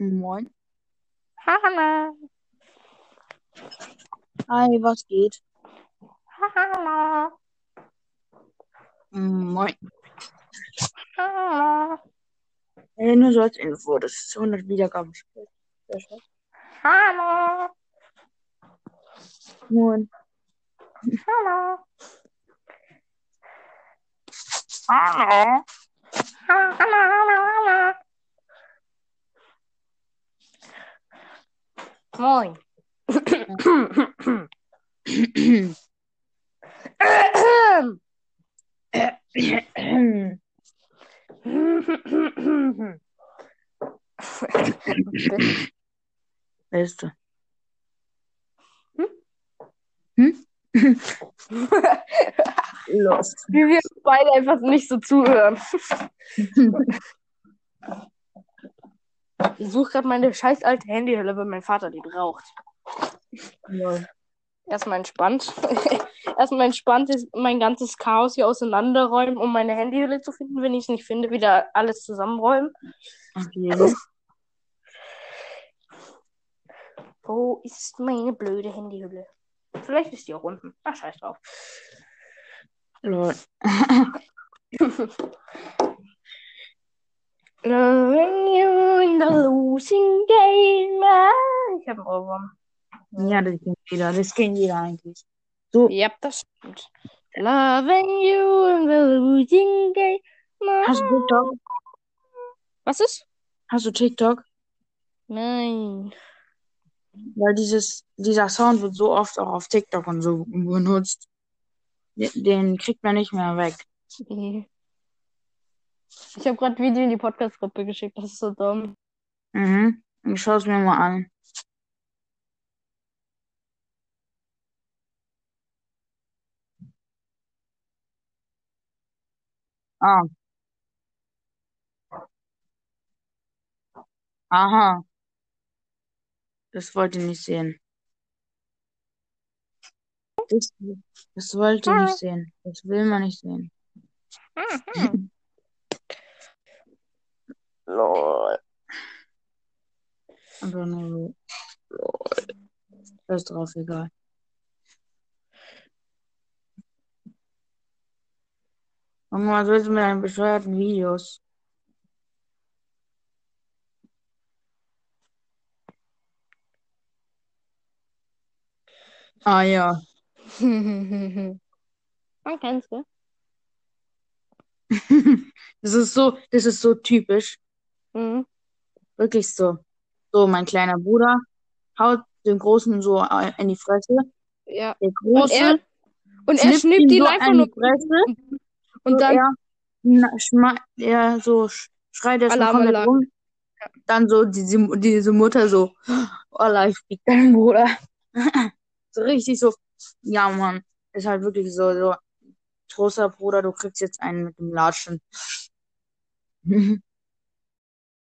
Moin. Hallo. Hi, was geht? Hallo. Moin. Hallo. Äh, nur so als Info, das ist 100 Wiedergaben. Hallo. Moin. Hallo. Hallo. Hallo, hallo, hallo. Moin. Beste. Hm? Hm? Los. Wie wir beide einfach nicht so zuhören. Ich suche gerade meine scheiß alte Handyhülle, weil mein Vater die braucht. Lol. Erstmal entspannt. Erstmal entspannt ist mein ganzes Chaos hier auseinanderräumen, um meine Handyhülle zu finden. Wenn ich es nicht finde, wieder alles zusammenräumen. Jeden. Wo ist meine blöde Handyhülle? Vielleicht ist die auch unten. Ach, scheiß drauf. Lol. Loving you in the losing game. Ich habe einen Ohrwurm. Ja, das kennt jeder. Das kennt jeder eigentlich. So, Ja, das stimmt. Loving you in the losing game. hast du TikTok? Was ist? Hast du TikTok? Nein. Weil dieses, dieser Sound wird so oft auch auf TikTok und so benutzt. Den, den kriegt man nicht mehr weg. Nee. Ich habe gerade Video in die Podcast-Gruppe geschickt. Das ist so dumm. Mhm. Ich schaue es mir mal an. Ah. Aha. Das wollte ich nicht sehen. Das, das wollte ich nicht sehen. Das will man nicht sehen. Mhm. Lol. Einfach nur so. Lol. Das ist drauf egal. Junge, was willst du mit deinen bescheuerten Videos? Ah ja. Man kennt's, gell? Das ist so, das ist so typisch. Mhm. Wirklich so. So, mein kleiner Bruder haut den Großen so in die Fresse. Ja. Der Und Große er, und er schnippt ihn ihn so einfach nur. die Fresse. Und so dann. er, na, er so sch- schreit erstmal Alarm, komplett Alarm. rum. Dann so diese, diese Mutter so, oh, ich fick deinen Bruder. So richtig so, ja Mann, ist halt wirklich so, so, großer Bruder, du kriegst jetzt einen mit dem Latschen.